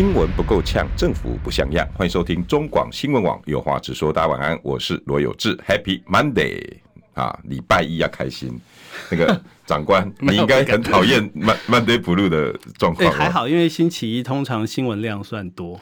新闻不够呛，政府不像样。欢迎收听中广新闻网有话直说。大家晚安，我是罗有志。Happy Monday 啊，礼拜一要开心。那个 长官，你应该很讨厌 Monday Blue 的状况。还好，因为星期一通常新闻量算多。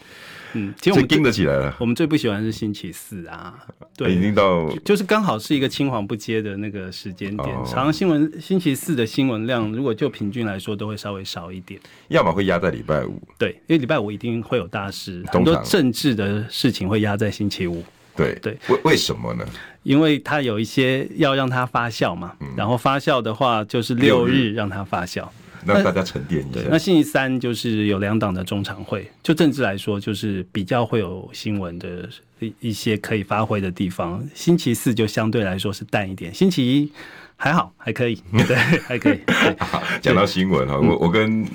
嗯，其实我们盯得起来了。我们最不喜欢是星期四啊，对，已经到就是刚好是一个青黄不接的那个时间点。常常新闻星期四的新闻量，如果就平均来说，都会稍微少一点。要么会压在礼拜五，对，因为礼拜五一定会有大事，很多政治的事情会压在星期五。对对，为为什么呢？因为它有一些要让它发酵嘛，然后发酵的话就是六日让它发酵。让大家沉淀一下。那星期三就是有两党的中常会，就政治来说，就是比较会有新闻的一一些可以发挥的地方。星期四就相对来说是淡一点，星期一还好，还可以，对，还可以。讲到新闻哈，我我跟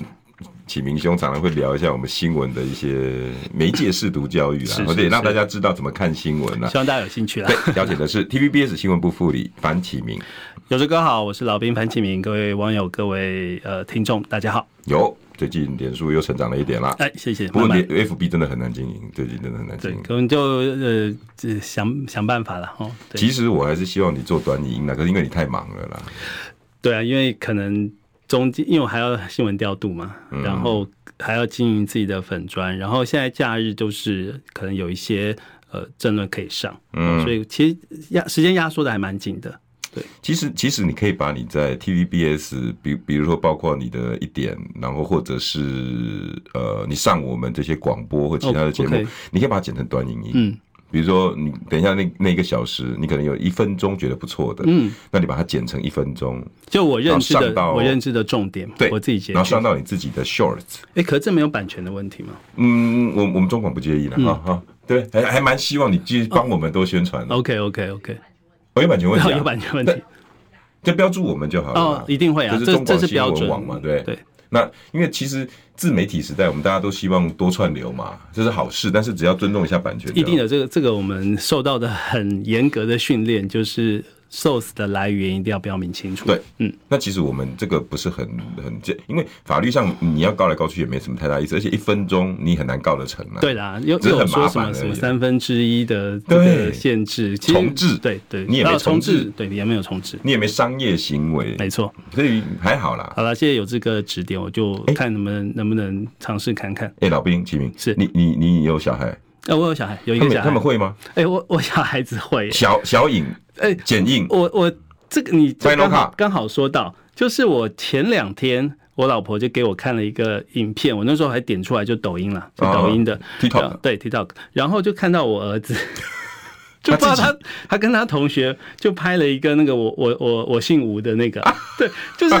启明兄常常会聊一下我们新闻的一些媒介试读教育啦，或者让大家知道怎么看新闻啦。希望大家有兴趣啦。对，了解的是 TVBS 新闻部副理樊启明。有志哥好，我是老兵樊启明，各位网友、各位呃听众，大家好。有最近脸书又成长了一点啦，哎，谢谢。不过 FB 真的很难经营，最近真的很难经营。可能就呃想想办法了哦。其实我还是希望你做短影音的，可是因为你太忙了啦。对啊，因为可能中间因为我还要新闻调度嘛，然后还要经营自己的粉专，然后现在假日就是可能有一些呃争论可以上，嗯，所以其实压时间压缩的还蛮紧的。对，其实其实你可以把你在 TVBS，比比如说包括你的一点，然后或者是呃，你上我们这些广播或其他的节目，你可以把它剪成短影音。嗯，比如说你等一下那那一个小时，你可能有一分钟觉得不错的，嗯，那你把它剪成一分钟，就我认知的我认知的重点，对，我自己剪，然后上到你自己的 Shorts。哎，可是这没有版权的问题吗？嗯，我我们中广不介意的，哈哈，对，还还蛮希望你继续帮我们多宣传的。OK OK OK。有版权问题，有版权问题，就标注我们就好了。哦，一定会啊，这是中广新闻网嘛，对对。那因为其实自媒体时代，我们大家都希望多串流嘛，这是好事。但是只要尊重一下版权，一定的。这个这个，我们受到的很严格的训练就是。Source 的来源一定要标明清楚。对，嗯，那其实我们这个不是很很简，因为法律上你要告来告去也没什么太大意思，而且一分钟你很难告得成啊。对啦，有有说什么什么三分之一的这个限制，重置，对对，你也没重置，对，你也没有重置，你也没商业行为，没错，所以还好啦。好了，谢谢有这个指点，我就看能不能能不能尝试看看。哎，老兵启明，是你你你有小孩？呃，我有小孩，有一个小孩，他们会吗？哎，我我小孩子会。小小影，哎，剪映，我我。这个你刚好刚好说到，就是我前两天我老婆就给我看了一个影片，我那时候还点出来就抖音了，就抖音的。TikTok，对 TikTok，然后就看到我儿子，就不知道他他跟他同学就拍了一个那个我我我我姓吴的那个，对，就是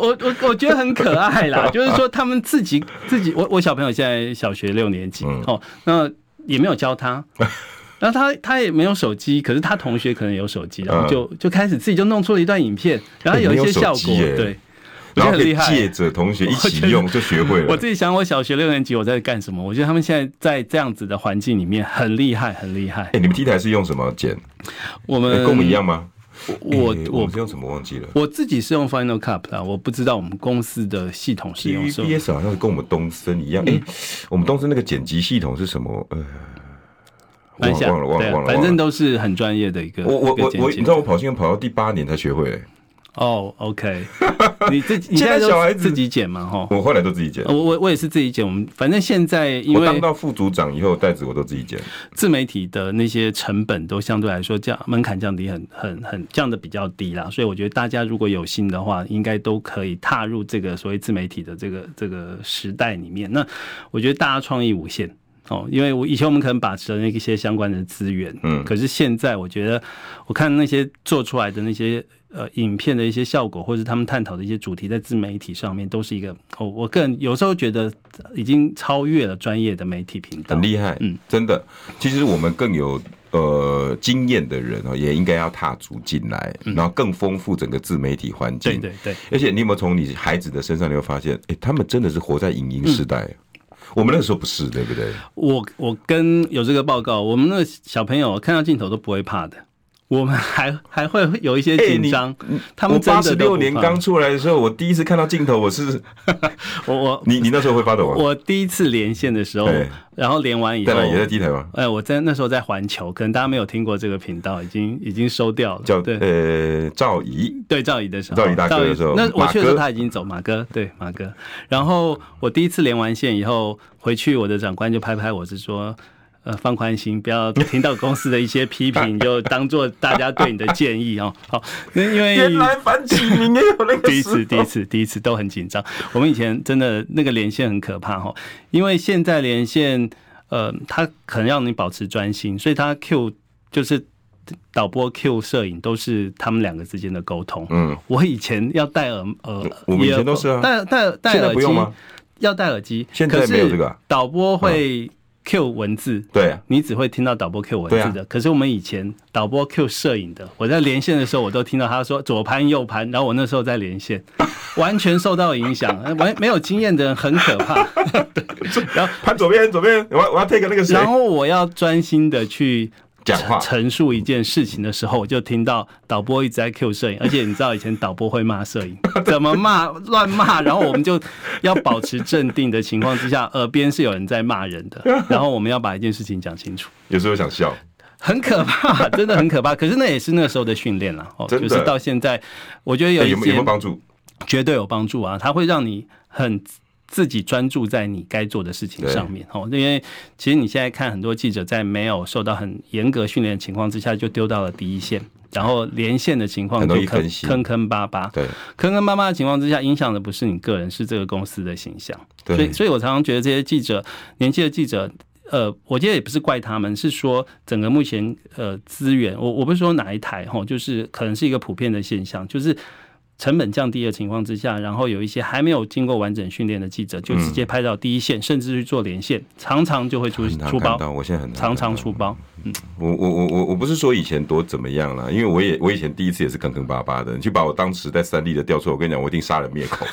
我我我觉得很可爱啦，就是说他们自己自己，我我小朋友现在小学六年级哦，那也没有教他。然后他他也没有手机，可是他同学可能有手机，然后就就开始自己就弄出了一段影片，然后有一些效果，对，然后很厉害，借着同学一起用就学会了。我自己想，我小学六年级我在干什么？我觉得他们现在在这样子的环境里面很厉害，很厉害。哎，你们 T 台是用什么剪？我们跟我们一样吗？我我是用什么忘记了？我自己是用 Final Cut 啦，我不知道我们公司的系统是用什么。TVBS 好像是跟我们东森一样。哎，我们东森那个剪辑系统是什么？呃。忘了忘了忘了，反正都是很专业的一个。我我我我，你知道我跑新闻跑到第八年才学会。哦，OK，你自己现在小孩自己剪嘛？哈，我后来都自己剪。我我我也是自己剪。我们反正现在因为当到副组长以后，袋子我都自己剪。自媒体的那些成本都相对来说降门槛降低很很很降的比较低啦，所以我觉得大家如果有心的话，应该都可以踏入这个所谓自媒体的这个这个时代里面。那我觉得大家创意无限。哦，因为我以前我们可能把持了那些相关的资源，嗯，可是现在我觉得，我看那些做出来的那些呃影片的一些效果，或者他们探讨的一些主题，在自媒体上面都是一个，哦，我个人有时候觉得已经超越了专业的媒体频道，很厉害，嗯，真的。其实我们更有呃经验的人哦，也应该要踏足进来，然后更丰富整个自媒体环境，对对对。而且你有没有从你孩子的身上，你会发现，哎，他们真的是活在影音时代。我们那时候不是，对不对？我我跟有这个报告，我们那个小朋友看到镜头都不会怕的。我们还还会有一些紧张，欸、他们八十六年刚出来的时候，我第一次看到镜头，我是 我我你你那时候会发抖吗？我第一次连线的时候，然后连完以后，也在低台吗？哎，我在那时候在环球，可能大家没有听过这个频道，已经已经收掉了。叫对呃赵仪，对赵仪的时候，赵仪大哥的时候，那我去的时候他已经走，马哥对马哥。然后我第一次连完线以后回去，我的长官就拍拍我，是说。呃，放宽心，不要听到公司的一些批评，就当做大家对你的建议哦。好，因为 原来反起名也有那个第一次，第一次，第一次都很紧张。我们以前真的那个连线很可怕哈，因为现在连线，呃，他可能让你保持专心，所以他 Q 就是导播 Q 摄影都是他们两个之间的沟通。嗯，我以前要戴耳耳，我们以前都是啊，戴戴戴耳机要戴耳机，现在没有这个导播会。Q 文字，对，你只会听到导播 Q 文字的。可是我们以前导播 Q 摄影的，我在连线的时候，我都听到他说左盘右盘，然后我那时候在连线，完全受到影响。完没有经验的人很可怕。然后盘左边左边，我我要 take 那个谁，然后我要专心的去。讲话陈述一件事情的时候，我就听到导播一直在 Q 摄影，而且你知道以前导播会骂摄影，怎么骂乱骂，然后我们就要保持镇定的情况之下，耳边是有人在骂人的，然后我们要把一件事情讲清楚。有时候想笑，很可怕，真的很可怕。可是那也是那个时候的训练了，哦，就是到现在，我觉得有一些有没有帮助？绝对有帮助啊！它会让你很。自己专注在你该做的事情上面。哦，因为其实你现在看很多记者在没有受到很严格训练的情况之下就丢到了第一线，然后连线的情况就坑坑坑巴巴，对，坑坑巴巴的情况之下，影响的不是你个人，是这个公司的形象。所以，所以我常常觉得这些记者，年轻的记者，呃，我觉得也不是怪他们，是说整个目前呃资源，我我不是说哪一台哈，就是可能是一个普遍的现象，就是。成本降低的情况之下，然后有一些还没有经过完整训练的记者，就直接拍到第一线，嗯、甚至去做连线，常常就会出出包。我现在很常常出包。嗯，我我我我我不是说以前多怎么样了，因为我也我以前第一次也是坑坑巴巴的，你去把我当时在三立的调出来，我跟你讲，我一定杀人灭口。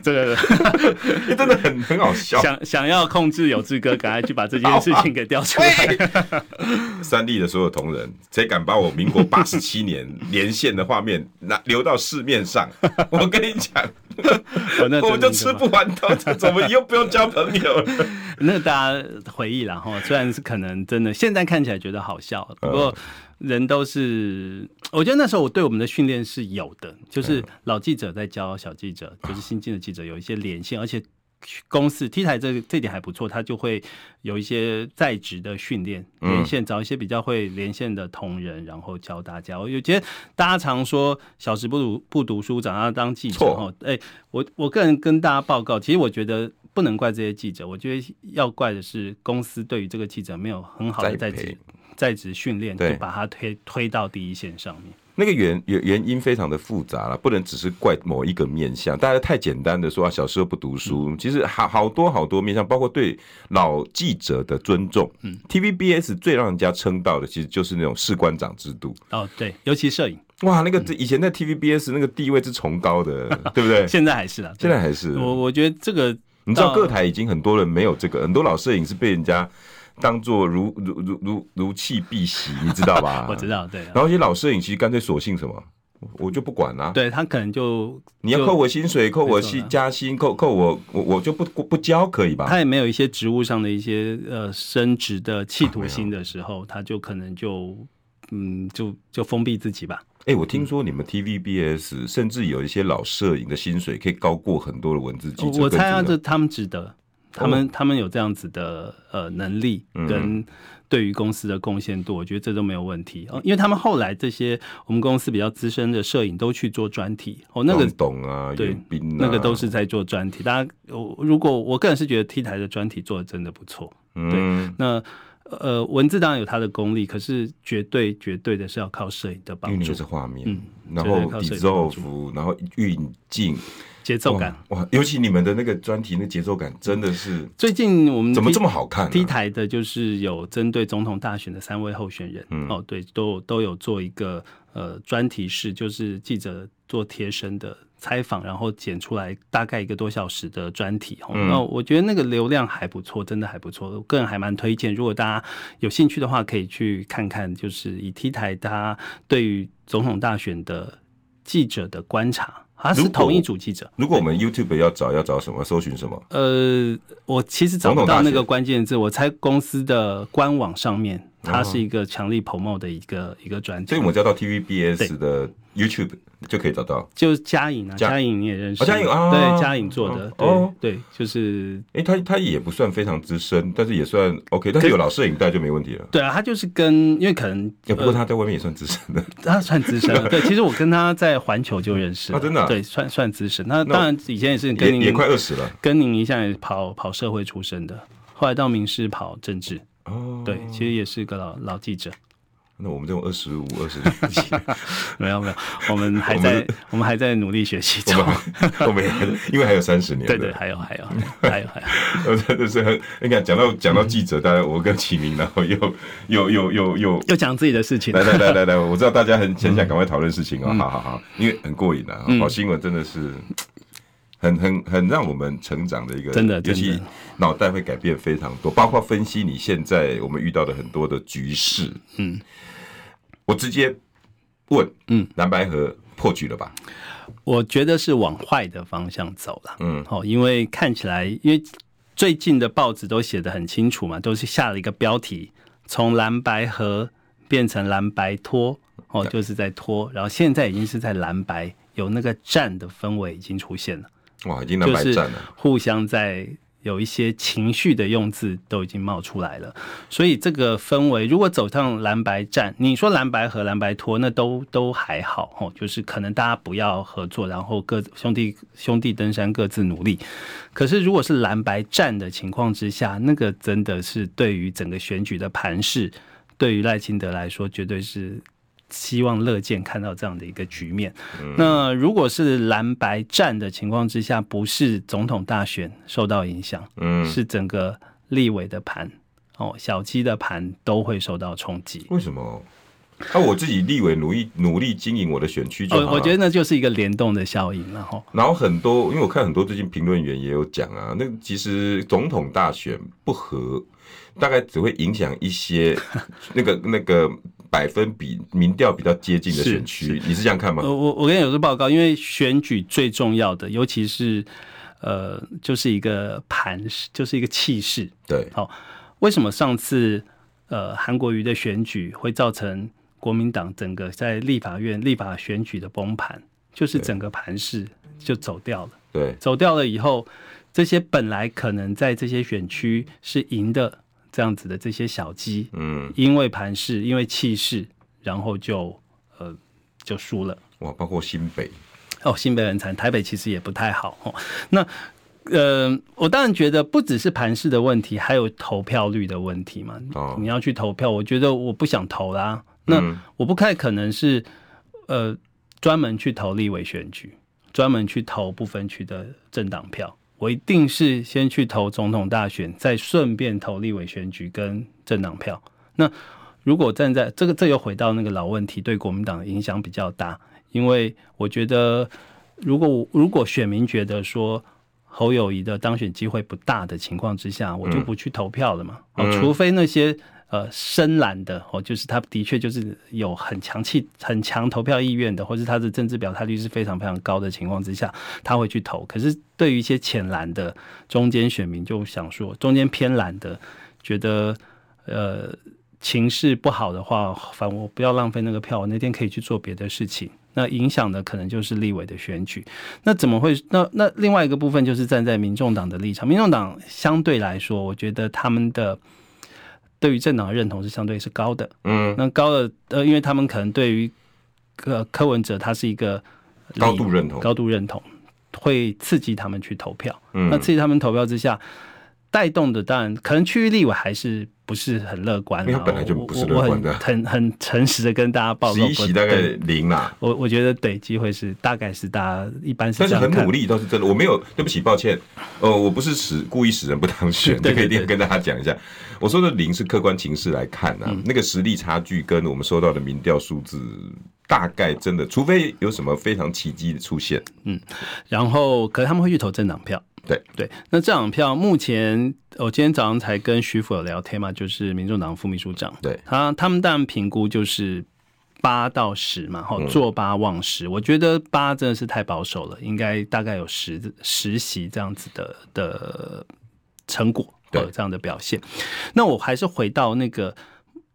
这个 真的很很好笑。想想要控制有志哥，赶快去把这件事情给调出来。三立的所有同仁，谁敢把我民国八十七年连线的画面拿流到市面上？我跟你讲，我们就吃不完兜着走，我们又不用交朋友了。那大家回忆了哈，虽然是可能真的，现在看起来觉得好笑，不过人都是，我觉得那时候我对我们的训练是有的，就是老记者在教小记者，就是新进的记者有一些连线，而且。公司 T 台这这点还不错，他就会有一些在职的训练连线，找一些比较会连线的同仁，然后教大家。我觉得大家常说小时不读不读书，长大当记者哈。哎，我我个人跟大家报告，其实我觉得不能怪这些记者，我觉得要怪的是公司对于这个记者没有很好的在职在职训练，就把他推推到第一线上面。那个原原原因非常的复杂了，不能只是怪某一个面相。大家太简单的说啊，小时候不读书，其实好好多好多面相，包括对老记者的尊重。嗯，TVBS 最让人家称道的，其实就是那种士官长制度。哦，对，尤其摄影，哇，那个以前在 TVBS 那个地位是崇高的，对不对？现在还是啊，现在还是。我我觉得这个，你知道各台已经很多人没有这个，很多老摄影是被人家。当做如如如如如弃敝屣，你知道吧？我知道，对。然后一些老摄影其实干脆索性什么，我就不管啦、啊。对他可能就你要扣我薪水，扣我薪加薪，扣扣我我我就不不交可以吧？他也没有一些职务上的一些呃升职的企图心的时候，他就可能就嗯就就封闭自己吧。哎、欸，我听说你们 TVBS 甚至有一些老摄影的薪水可以高过很多的文字记者。我猜啊，这他们值得。他们他们有这样子的呃能力跟对于公司的贡献度，我觉得这都没有问题哦。因为他们后来这些我们公司比较资深的摄影都去做专题哦，那个懂啊，对，啊、那个都是在做专题。大家，如果我个人是觉得 T 台的专题做的真的不错，嗯，对，那。呃，文字当然有它的功力，可是绝对绝对的是要靠摄影的帮助。因为那个是画面，嗯，然后 dissolve，然后运镜，节奏感哇，哇！尤其你们的那个专题，那节奏感真的是。最近我们怎么这么好看？T 台的就是有针对总统大选的三位候选人，嗯、哦，对，都都有做一个呃专题式，就是记者做贴身的。采访，然后剪出来大概一个多小时的专题，嗯，那我觉得那个流量还不错，真的还不错。我个人还蛮推荐，如果大家有兴趣的话，可以去看看。就是以 T 台他对于总统大选的记者的观察，他是同一组记者。如果我们 YouTube 要找，要找什么？搜寻什么？呃，我其实找不到那个关键字，我猜公司的官网上面，它是一个强力 promote 的一个一个专辑。所以我们叫到 TVBS 的 YouTube。就可以找到，就是嘉颖啊，嘉颖你也认识，嘉颖啊，对，嘉颖做的，对，对，就是，哎，他他也不算非常资深，但是也算 OK，但是有老摄影带就没问题了。对啊，他就是跟，因为可能，不过他在外面也算资深的，他算资深了。对，其实我跟他在环球就认识，真的，对，算算资深。那当然以前也是跟您也快二十了，跟您一向也跑跑社会出身的，后来到民视跑政治，哦，对，其实也是个老老记者。那我们这种二十五、二十六级，没有没有，我们还在我们，还在努力学习中。我们还因为还有三十年，对对，还有还有还有还有。我真的是很，你看讲到讲到记者，大家我跟启明，然后又又又又又又讲自己的事情。来来来来来，我知道大家很很想赶快讨论事情哦，好好好，因为很过瘾啊，好新闻真的是。很很很让我们成长的一个，真的，尤其脑袋会改变非常多，包括分析你现在我们遇到的很多的局势。嗯，我直接问，嗯，蓝白河破局了吧？我觉得是往坏的方向走了。嗯，好，因为看起来，因为最近的报纸都写的很清楚嘛，都是下了一个标题，从蓝白河变成蓝白拖，哦，就是在拖，然后现在已经是在蓝白有那个战的氛围已经出现了。哇，已经蓝白战了，就是互相在有一些情绪的用字都已经冒出来了，所以这个氛围如果走上蓝白战，你说蓝白和蓝白拖，那都都还好哦，就是可能大家不要合作，然后各兄弟兄弟登山各自努力。可是如果是蓝白战的情况之下，那个真的是对于整个选举的盘势，对于赖清德来说，绝对是。希望乐见看到这样的一个局面。嗯、那如果是蓝白战的情况之下，不是总统大选受到影响，嗯，是整个立委的盘哦，小鸡的盘都会受到冲击。为什么？那、啊、我自己立委努力努力经营我的选区就好了。我觉得那就是一个联动的效应，然后然后很多，因为我看很多最近评论员也有讲啊，那其实总统大选不合，大概只会影响一些那个那个。百分比民调比较接近的选区，你是这样看吗？我我跟你有个报告，因为选举最重要的，尤其是呃，就是一个盘势，就是一个气势。对，好，为什么上次呃韩国瑜的选举会造成国民党整个在立法院立法选举的崩盘？就是整个盘势就走掉了。对，走掉了以后，这些本来可能在这些选区是赢的。这样子的这些小鸡，嗯，因为盘势，因为气势，然后就呃就输了。哇，包括新北，哦，新北很惨，台北其实也不太好。哦，那呃，我当然觉得不只是盘势的问题，还有投票率的问题嘛。哦，你要去投票，我觉得我不想投啦。那我不太可能是呃专门去投立委选举，专门去投不分区的政党票。我一定是先去投总统大选，再顺便投立委选举跟政党票。那如果站在这个，这又回到那个老问题，对国民党的影响比较大。因为我觉得，如果如果选民觉得说侯友宜的当选机会不大的情况之下，我就不去投票了嘛。嗯、除非那些。呃，深蓝的哦，就是他的确就是有很强气、很强投票意愿的，或是他的政治表态率是非常非常高的情况之下，他会去投。可是对于一些浅蓝的中间选民，就想说中间偏蓝的，觉得呃情势不好的话，反我不要浪费那个票，我那天可以去做别的事情。那影响的可能就是立委的选举。那怎么会？那那另外一个部分就是站在民众党的立场，民众党相对来说，我觉得他们的对于政党的认同是相对是高的。嗯，那高的呃，因为他们可能对于呃柯文哲他是一个高度认同，高度认同会刺激他们去投票。嗯，那刺激他们投票之下。带动的当然可能区域立委还是不是很乐观，因为本来就不是乐观的。很很诚实的跟大家报告，十一席大概零啦。我我觉得对，机会是大概是大家一般是，但是很努力倒是真的。我没有对不起，抱歉，呃，我不是使故意使人不当选，这个一定要跟大家讲一下。我说的零是客观情势来看啊，那个实力差距跟我们收到的民调数字大概真的，除非有什么非常奇迹的出现，嗯，然后可能他们会去投政党票。对对，那这场票目前，我今天早上才跟徐府有聊天嘛，就是民众党副秘书长，对他他们当然评估就是八到十嘛，哈坐八望十，我觉得八真的是太保守了，应该大概有十十席这样子的的成果，对这样的表现。那我还是回到那个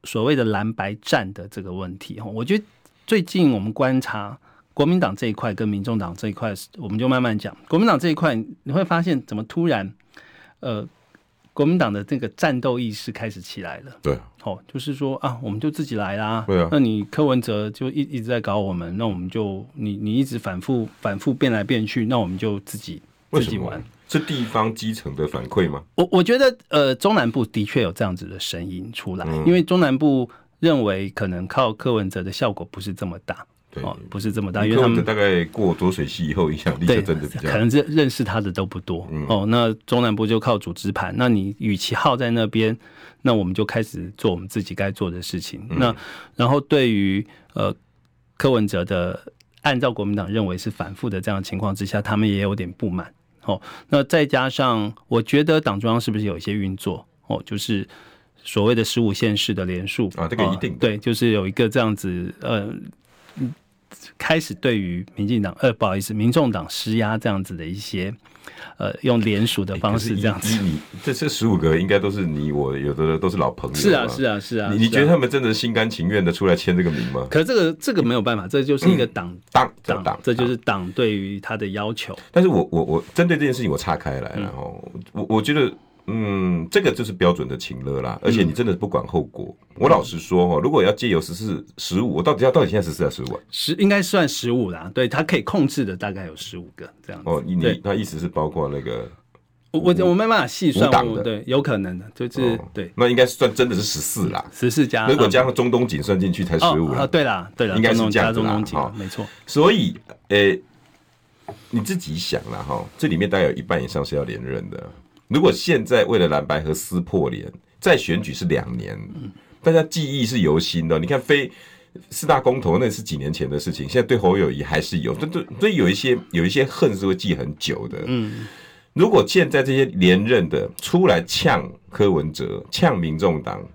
所谓的蓝白战的这个问题哈，我觉得最近我们观察。国民党这一块跟民众党这一块，我们就慢慢讲。国民党这一块，你会发现怎么突然，呃，国民党的这个战斗意识开始起来了。对，哦，就是说啊，我们就自己来啦。对啊。那你柯文哲就一一直在搞我们，那我们就你你一直反复反复变来变去，那我们就自己自己玩。是地方基层的反馈吗？我我觉得呃，中南部的确有这样子的声音出来，嗯、因为中南部认为可能靠柯文哲的效果不是这么大。对哦，不是这么大，因为他们大概过浊水溪以后，影响力就真的比较，可能认认识他的都不多。嗯、哦，那中南部就靠组织盘，那你与其耗在那边，那我们就开始做我们自己该做的事情。嗯、那然后对于呃柯文哲的，按照国民党认为是反复的这样的情况之下，他们也有点不满。哦，那再加上我觉得党中央是不是有一些运作？哦，就是所谓的十五县市的连署啊，这个一定、哦、对，就是有一个这样子呃。开始对于民进党呃，不好意思，民众党施压这样子的一些呃，用联署的方式这样子。你这这十五个应该都是你我有的都是老朋友。是啊是啊是啊。你你觉得他们真的心甘情愿的出来签这个名吗？可是这个这个没有办法，这就是一个党党党党，这就是党对于他的要求。但是我我我针对这件事情我岔开来，然后我我觉得。嗯，这个就是标准的情勒啦，而且你真的不管后果。嗯、我老实说哈，如果要借由十四、十五，我到底要到底现在十四还是十五？十应该算十五啦，对，他可以控制的大概有十五个这样子。哦，你他意思是包括那个，我我我没办法细算，对，有可能的，就是、哦、对，那应该算真的是十四啦，十四加，如果加上中东锦算进去才十五啊。对啦，对啦，应该是这样子啦，没错。所以，诶、欸，你自己想了哈，这里面大概有一半以上是要连任的。如果现在为了蓝白和撕破脸，再选举是两年，大家记忆是犹新的。你看，非四大公投那是几年前的事情，现在对侯友谊还是有，对对所以有一些有一些恨是会记很久的。嗯，如果现在这些连任的出来呛柯文哲、呛民众党。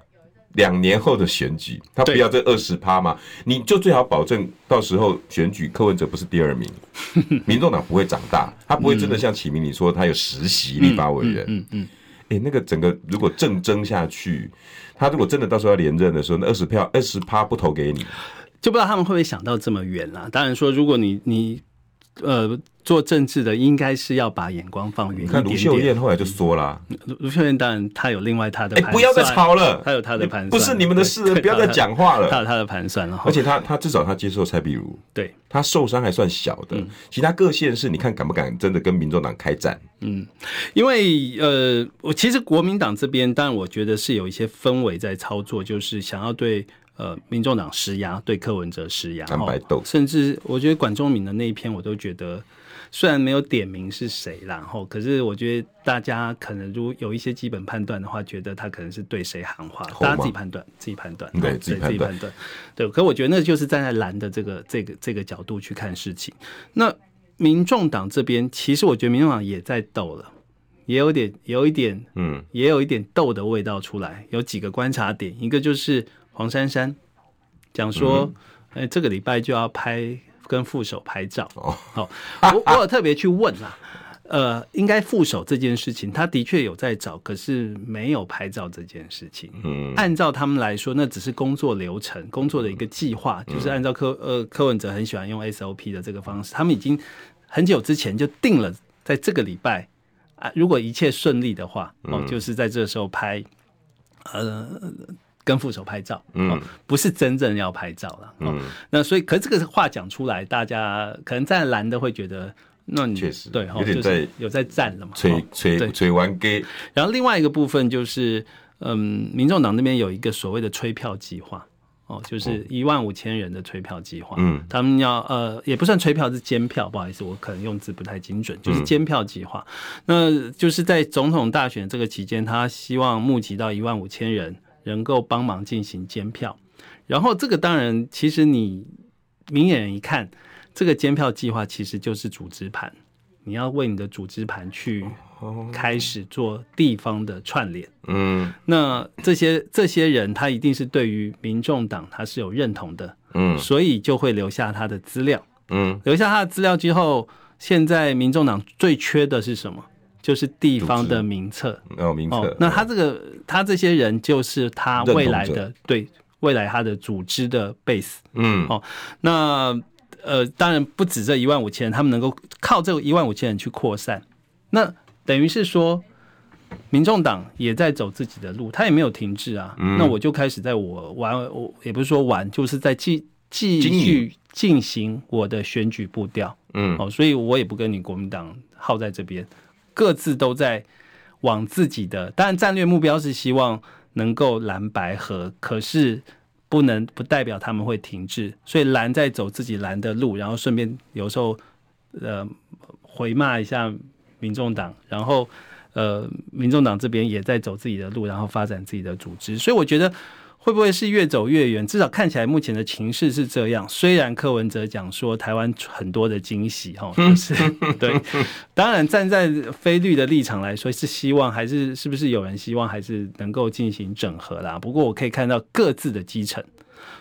两年后的选举，他不要这二十趴吗？你就最好保证到时候选举柯文哲不是第二名，民众党不会长大，他不会真的像启明你说他有十席立法委员。嗯嗯，哎，那个整个如果正争下去，他如果真的到时候要连任的时候，那二十票二十趴不投给你，就不知道他们会不会想到这么远啦。当然说，如果你你呃。做政治的应该是要把眼光放远一点点。看卢秀燕后来就说了，卢秀燕当然她有另外她的，哎，不要再吵了，她有她的盘算，不是你们的事，不要再讲话了。她有她的盘算，了。而且她她至少她接受蔡壁如，对，她受伤还算小的，其他各县市你看敢不敢真的跟民众党开战？嗯，因为呃，我其实国民党这边，当然我觉得是有一些氛围在操作，就是想要对。呃，民众党施压，对柯文哲施压，甚至我觉得管中敏的那一篇，我都觉得虽然没有点名是谁，然后可是我觉得大家可能如果有一些基本判断的话，觉得他可能是对谁喊话，大家自己判断，自己判断，对，自己判断，对。可我觉得那就是站在蓝的这个这个这个角度去看事情。那民众党这边，其实我觉得民众党也在斗了，也有点有一点，嗯，也有一点斗的味道出来。有几个观察点，一个就是。黄珊珊讲说：“哎、欸，这个礼拜就要拍跟副手拍照。”哦，我我有特别去问啊，呃，应该副手这件事情，他的确有在找，可是没有拍照这件事情。嗯，按照他们来说，那只是工作流程、工作的一个计划，就是按照柯呃柯文哲很喜欢用 SOP 的这个方式，他们已经很久之前就定了，在这个礼拜啊，如果一切顺利的话，哦，就是在这时候拍，呃，跟副手拍照，嗯，不是真正要拍照了，嗯，那所以，可是这个话讲出来，大家可能在蓝的会觉得。那你确实对，有点在有在赞了嘛？吹吹吹完给。然后另外一个部分就是，嗯，民众党那边有一个所谓的吹票计划，哦，就是一万五千人的吹票计划。嗯，他们要呃，也不算吹票，是监票。不好意思，我可能用字不太精准，就是监票计划。那就是在总统大选这个期间，他希望募集到一万五千人，能够帮忙进行监票。然后这个当然，其实你明眼人一看。这个监票计划其实就是组织盘，你要为你的组织盘去开始做地方的串联。嗯，那这些这些人他一定是对于民众党他是有认同的，嗯，所以就会留下他的资料。嗯，留下他的资料之后，现在民众党最缺的是什么？就是地方的名册。哦，名册。那他这个他这些人就是他未来的对未来他的组织的 base。嗯，哦，那。呃，当然不止这一万五千人，他们能够靠这一万五千人去扩散，那等于是说，民众党也在走自己的路，他也没有停滞啊。嗯、那我就开始在我玩，我也不是说玩，就是在继继续进行我的选举步调。嗯，哦，所以我也不跟你国民党耗在这边，各自都在往自己的，当然战略目标是希望能够蓝白合，可是。不能不代表他们会停滞，所以蓝在走自己蓝的路，然后顺便有时候呃回骂一下民众党，然后呃民众党这边也在走自己的路，然后发展自己的组织，所以我觉得。会不会是越走越远？至少看起来目前的情势是这样。虽然柯文哲讲说台湾很多的惊喜，哈，就是对。当然，站在非律的立场来说，是希望还是是不是有人希望还是能够进行整合啦？不过我可以看到各自的基层，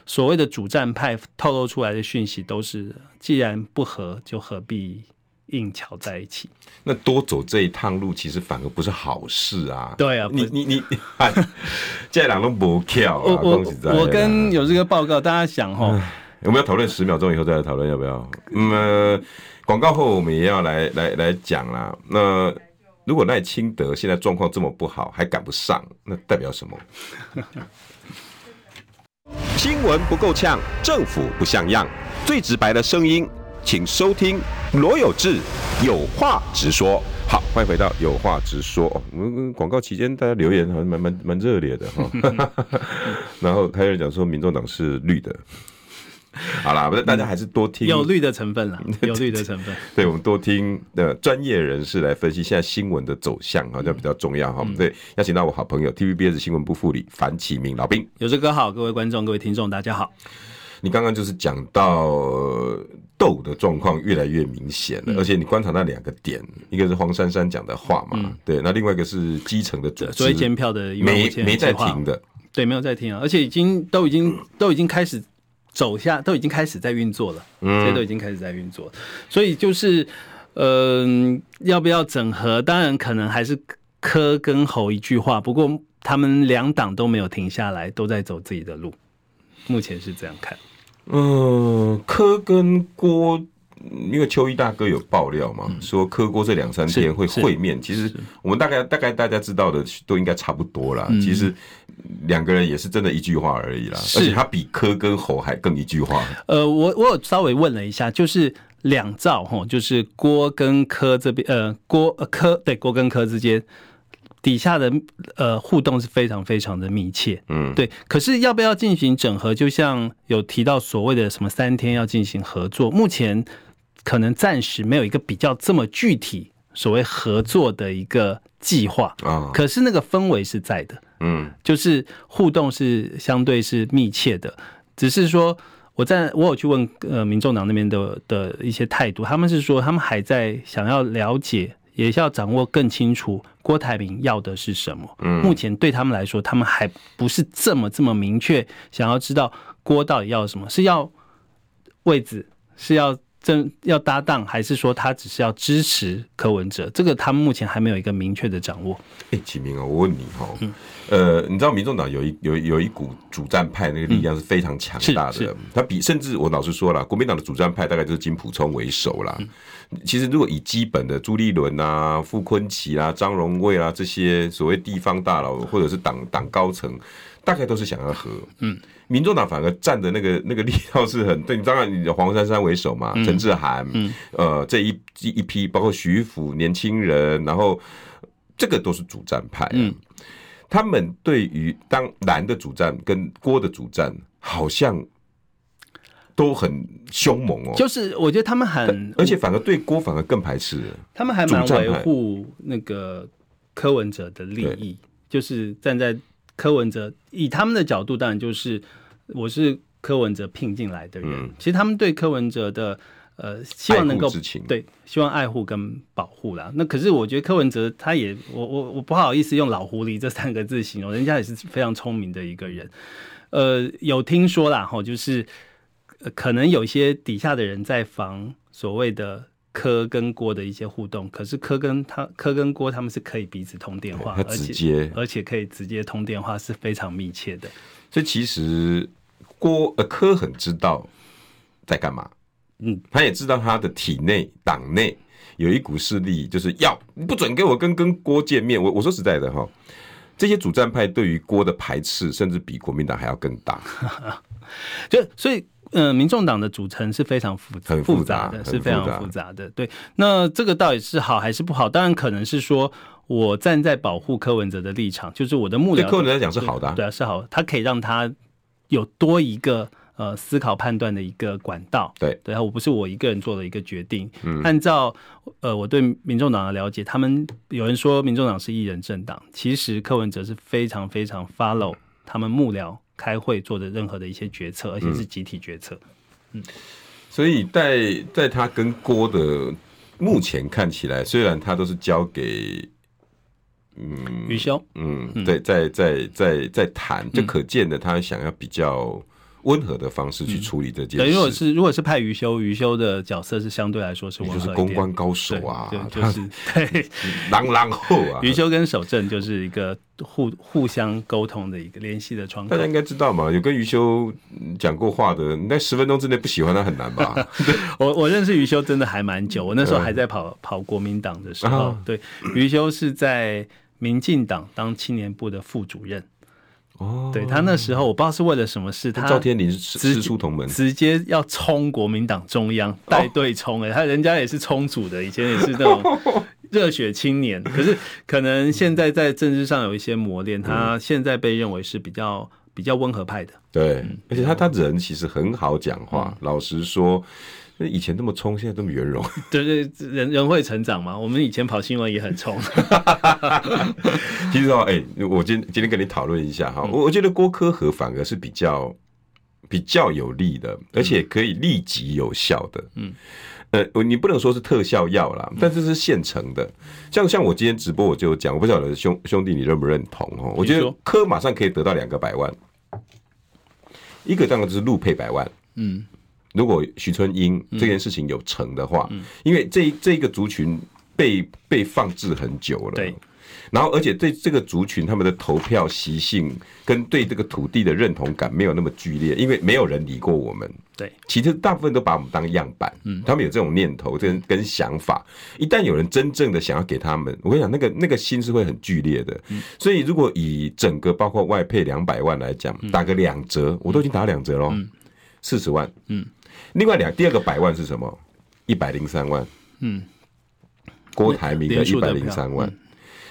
所谓的主战派透露出来的讯息都是：既然不合，就何必？硬桥在一起，那多走这一趟路，其实反而不是好事啊。对啊，你你你，这两都不跳。我我我跟有这个报告，大家想哈，我们要讨论十秒钟以后再来讨论要不要？嗯，呃、广告后我们也要来来来讲啦。那如果赖清德现在状况这么不好，还赶不上，那代表什么？新闻不够呛，政府不像样，最直白的声音。请收听罗有志有话直说。好，欢迎回到有话直说。我们广告期间大家留言好像蛮蛮蛮热烈的哈。然后还有人讲说民众党是绿的。好啦，不是大家还是多听有绿的成分啦，有绿的成分。对，我们多听的专业人士来分析现在新闻的走向，好像比较重要哈。对，邀请到我好朋友 TVBS 新闻部副理樊启明老兵。有志哥好，各位观众、各位听众，大家好。你刚刚就是讲到斗的状况越来越明显了，而且你观察那两个点，一个是黄珊珊讲的话嘛，对，那另外一个是基层的组织，所以监票的没没在停的，对，没有在停啊，而且已经都已经都已经开始走下，都已经开始在运作了，嗯。这都已经开始在运作，所以就是，嗯，要不要整合？当然可能还是柯跟侯一句话，不过他们两党都没有停下来，都在走自己的路。目前是这样看，嗯，柯跟郭，因为邱毅大哥有爆料嘛，嗯、说柯郭这两三天会会面。其实我们大概大概大家知道的都应该差不多啦。嗯、其实两个人也是真的一句话而已啦，是而且他比柯跟侯还更一句话。呃，我我有稍微问了一下，就是两兆哈，就是郭跟柯这边，呃，郭柯对郭跟柯之间。底下的呃互动是非常非常的密切，嗯，对。可是要不要进行整合？就像有提到所谓的什么三天要进行合作，目前可能暂时没有一个比较这么具体所谓合作的一个计划啊。可是那个氛围是在的，嗯，就是互动是相对是密切的。只是说我在我有去问呃民众党那边的的一些态度，他们是说他们还在想要了解。也是要掌握更清楚郭台铭要的是什么。嗯，目前对他们来说，他们还不是这么这么明确，想要知道郭到底要什么，是要位置，是要正要搭档，还是说他只是要支持柯文哲？这个他们目前还没有一个明确的掌握。哎、欸，启明啊，我问你哈，呃，你知道民众党有一有有一股主战派，那个力量是非常强大的。他比甚至我老实说了，国民党的主战派大概就是金溥聪为首啦。其实如果以基本的朱立伦啊、傅昆萁啊、张荣卫啊这些所谓地方大佬或者是党党高层，大概都是想要和。嗯。民众党反而站的那个 那个力道是很对，你当然你的黄珊珊为首嘛，陈智菡，呃，这一一批包括徐府年轻人，然后这个都是主战派，嗯，他们对于当蓝的主战跟郭的主战，好像都很凶猛哦。就是我觉得他们很，而且反而对郭反而更排斥，他们还蛮维护那个柯文哲的利益，就是站在。柯文哲以他们的角度，当然就是我是柯文哲聘进来的人。嗯、其实他们对柯文哲的呃，希望能够对，希望爱护跟保护啦。那可是我觉得柯文哲他也，我我我不好意思用老狐狸这三个字形容，人家也是非常聪明的一个人。呃，有听说啦，哈，就是、呃、可能有些底下的人在防所谓的。柯跟郭的一些互动，可是柯跟他柯跟郭他们是可以彼此通电话，直接而且而且可以直接通电话，是非常密切的。所以其实郭呃柯很知道在干嘛，嗯，他也知道他的体内党内有一股势力，就是要不准给我跟跟郭见面。我我说实在的哈，这些主战派对于郭的排斥，甚至比国民党还要更大。就所以。嗯、呃，民众党的组成是非常复杂复杂的，是非常复杂的。对，那这个到底是好还是不好？当然，可能是说我站在保护柯文哲的立场，就是我的幕僚对柯文哲来讲是好的，啊，对啊，是好，他可以让他有多一个呃思考判断的一个管道。对，对啊，我不是我一个人做的一个决定。嗯，按照呃我对民众党的了解，他们有人说民众党是一人政党，其实柯文哲是非常非常 follow 他们幕僚。开会做的任何的一些决策，而且是集体决策。嗯，所以在在他跟郭的目前看起来，虽然他都是交给嗯余霄，嗯，对，在在在在谈，就可见的他想要比较。温和的方式去处理这件事。对，如果是如果是派余修，余修的角色是相对来说是温和，就是公关高手啊，对就是 对，狼狼后啊。余修跟守正就是一个互互相沟通的一个联系的窗口。大家应该知道嘛，有跟余修讲过话的，那十分钟之内不喜欢他很难吧？我我认识余修真的还蛮久，我那时候还在跑跑国民党的时候，对，余修是在民进党当青年部的副主任。哦，对他那时候，我不知道是为了什么事，他赵天麟师出同门，直接要冲国民党中央带队冲哎，他人家也是冲组的，以前也是那种 热血青年，可是可能现在在政治上有一些磨练，他现在被认为是比较比较温和派的，对，而且他他人其实很好讲话，老实说。以前那么冲，现在这么圆融。对 对，人人会成长嘛。我们以前跑新闻也很冲。其实哦，哎、欸，我今今天跟你讨论一下哈，我、嗯、我觉得郭科和反而是比较比较有利的，而且可以立即有效的。嗯，呃，你不能说是特效药啦，但这是现成的。像像我今天直播我就讲，我不晓得兄兄弟你认不认同哦？我觉得科马上可以得到两个百万，一个当然就是陆配百万。嗯。如果徐春英这件事情有成的话，嗯。嗯、因为这这个族群被被放置很久了，对，然后而且对这个族群他们的投票习性跟对这个土地的认同感没有那么剧烈，因为没有人理过我们，对，其实大部分都把我们当样板，嗯，他们有这种念头跟跟想法，一旦有人真正的想要给他们，我跟你讲，那个那个心是会很剧烈的，嗯、所以如果以整个包括外配两百万来讲，打个两折，我都已经打两折了，四十万，嗯。另外两第二个百万是什么？一百零三万。嗯，郭台铭的一百零三万。嗯、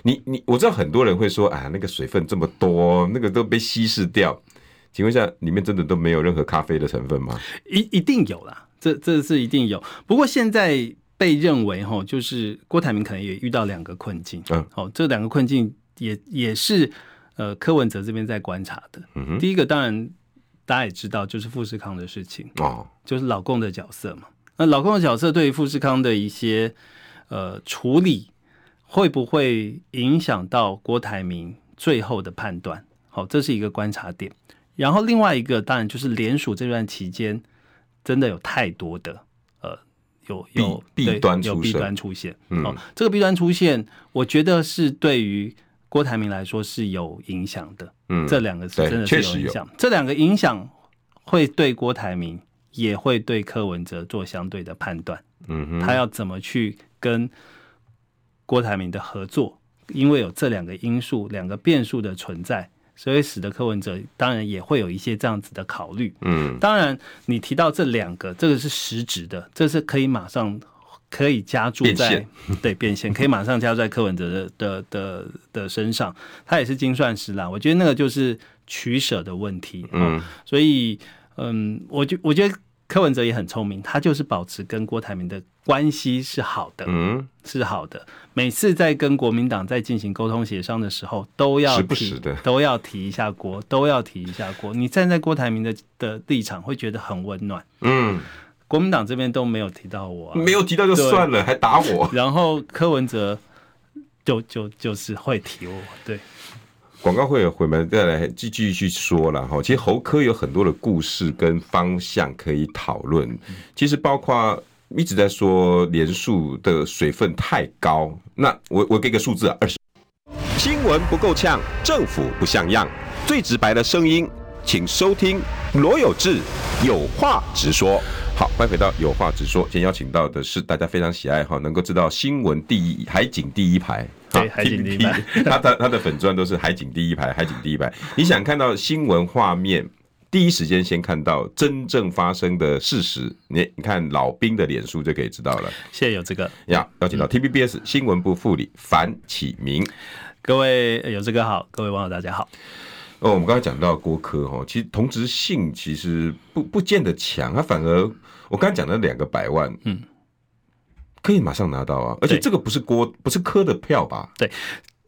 你你我知道很多人会说啊，那个水分这么多，那个都被稀释掉。请问一下，里面真的都没有任何咖啡的成分吗？一一定有啦，这这是一定有。不过现在被认为哈，就是郭台铭可能也遇到两个困境。嗯，好，这两个困境也也是呃柯文哲这边在观察的。嗯哼，第一个当然。大家也知道，就是富士康的事情哦，就是老共的角色嘛。那老共的角色对于富士康的一些呃处理，会不会影响到郭台铭最后的判断？好，这是一个观察点。然后另外一个当然就是联署这段期间，真的有太多的呃有有弊端有弊端出现。嗯、哦，这个弊端出现，我觉得是对于郭台铭来说是有影响的。嗯，这两个是真的是有影响。这两个影响会对郭台铭，也会对柯文哲做相对的判断。嗯哼，他要怎么去跟郭台铭的合作？因为有这两个因素、两个变数的存在，所以使得柯文哲当然也会有一些这样子的考虑。嗯，当然你提到这两个，这个是实质的，这是可以马上可以加注在对变现，可以马上加注在柯文哲的的的的身上。他也是精算师啦，我觉得那个就是取舍的问题。嗯，所以嗯，我觉我觉得。柯文哲也很聪明，他就是保持跟郭台铭的关系是好的，嗯，是好的。每次在跟国民党在进行沟通协商的时候，都要提，时不时的都要提一下郭，都要提一下郭。你站在郭台铭的的立场，会觉得很温暖。嗯，国民党这边都没有提到我，啊，没有提到就算了，还打我。然后柯文哲就就就是会提我，对。广告会回门再来继继续去说了哈，其实侯科有很多的故事跟方向可以讨论。其实包括一直在说连署的水分太高，那我我给个数字啊，二十。新闻不够呛，政府不像样，最直白的声音，请收听罗有志有话直说。好，欢迎回到有话直说。今天邀请到的是大家非常喜爱哈，能够知道新闻第一海景第一排。对，海景第一排，他的他的粉专都是海景第一排，海景第一排。你想看到新闻画面，第一时间先看到真正发生的事实，你你看老兵的脸书就可以知道了。现在有这个呀，邀请到 TVBS 新闻部副理樊启明。各位有这个好，各位网友大家好。哦，我们刚才讲到郭科哈，其实同质性其实不不见得强，他反而我刚才讲的两个百万，嗯。可以马上拿到啊！而且这个不是郭，不是柯的票吧？对，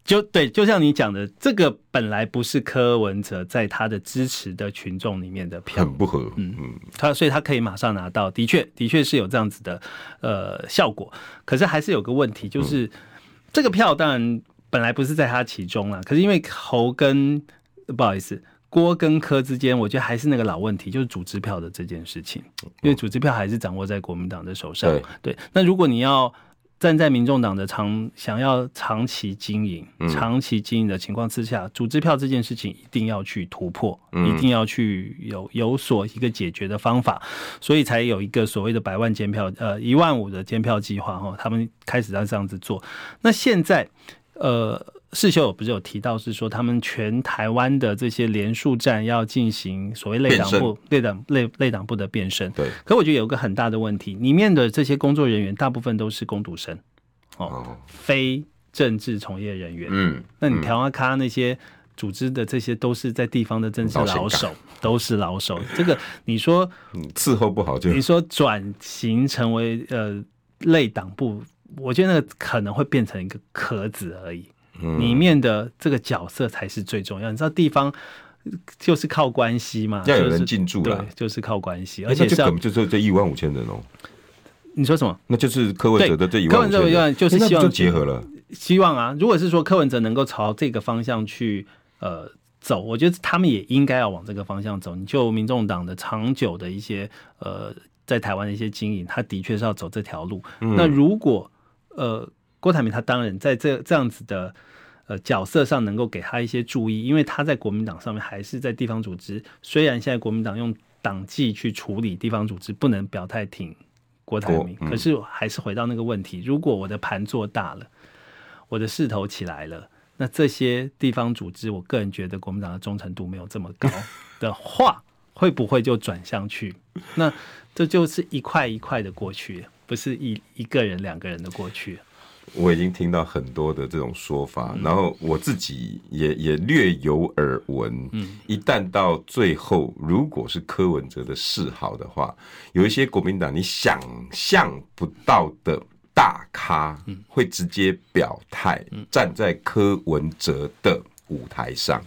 就对，就像你讲的，这个本来不是柯文哲在他的支持的群众里面的票，很不合。嗯嗯，他所以他可以马上拿到，的确，的确是有这样子的呃效果。可是还是有个问题，就是、嗯、这个票当然本来不是在他其中啦，可是因为侯跟不好意思。郭跟柯之间，我觉得还是那个老问题，就是组支票的这件事情，因为组支票还是掌握在国民党的手上。对，对，那如果你要站在民众党的长，想要长期经营、长期经营的情况之下，组支票这件事情一定要去突破，一定要去有有所一个解决的方法，所以才有一个所谓的百万监票，呃，一万五的监票计划哈，他们开始在这样子做。那现在，呃。世秀不是有提到，是说他们全台湾的这些连署站要进行所谓类党部、类党、类类党部的变身。对。可我觉得有个很大的问题，里面的这些工作人员大部分都是工读生，哦，非政治从业人员。嗯。那你台湾咖那些组织的这些都是在地方的政治老手，都是老手。这个你说 伺候不好就你说转型成为呃类党部，我觉得那个可能会变成一个壳子而已。里面的这个角色才是最重要。你知道地方就是靠关系嘛，要有人进驻了，就是靠关系。而且这根本就是这一万五千人哦。你说什么？那就是柯文哲的这一万五千人。柯文哲就是希望结合了。希望啊，如果是说柯文哲能够朝这个方向去呃走，我觉得他们也应该要往这个方向走。你就民众党的长久的一些呃在台湾的一些经营，他的确是要走这条路。那如果呃。郭台铭他当然在这这样子的呃角色上能够给他一些注意，因为他在国民党上面还是在地方组织。虽然现在国民党用党纪去处理地方组织，不能表态挺郭台铭，可是还是回到那个问题：如果我的盘做大了，我的势头起来了，那这些地方组织，我个人觉得国民党的忠诚度没有这么高 的话，会不会就转向去？那这就是一块一块的过去，不是一一个人两个人的过去。我已经听到很多的这种说法，然后我自己也也略有耳闻。嗯，一旦到最后，如果是柯文哲的示好的话，有一些国民党你想象不到的大咖，会直接表态，站在柯文哲的舞台上。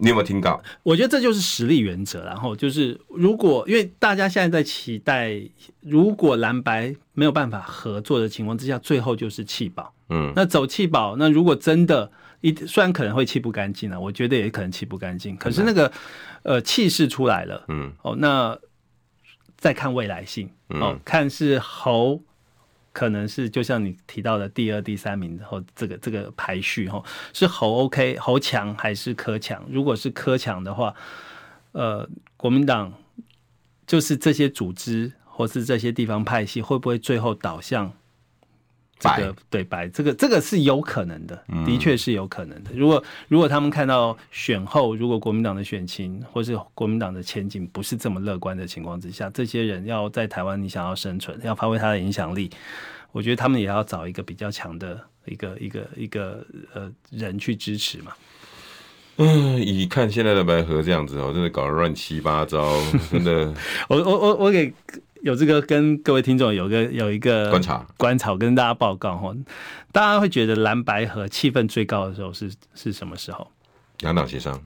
你有没有听到？我觉得这就是实力原则。然后就是，如果因为大家现在在期待，如果蓝白没有办法合作的情况之下，最后就是弃保。嗯，那走弃保，那如果真的，一虽然可能会弃不干净了，我觉得也可能弃不干净。可是那个呃气势出来了，嗯，哦，那再看未来性，哦，看是侯可能是就像你提到的第二、第三名后这个这个排序哈，是侯 OK 侯强还是柯强？如果是柯强的话，呃，国民党就是这些组织或是这些地方派系会不会最后导向？这个对白，这个这个是有可能的，的确是有可能的。如果如果他们看到选后，如果国民党的选情或是国民党的前景不是这么乐观的情况之下，这些人要在台湾，你想要生存，要发挥他的影响力，我觉得他们也要找一个比较强的一个一个一个呃人去支持嘛。嗯，以看现在的白河这样子哦，真的搞得乱七八糟，真的。我我我我给。有这个跟各位听众有个有一个观察。观察，跟大家报告哈，大家会觉得蓝白和气氛最高的时候是是什么时候？两党协商，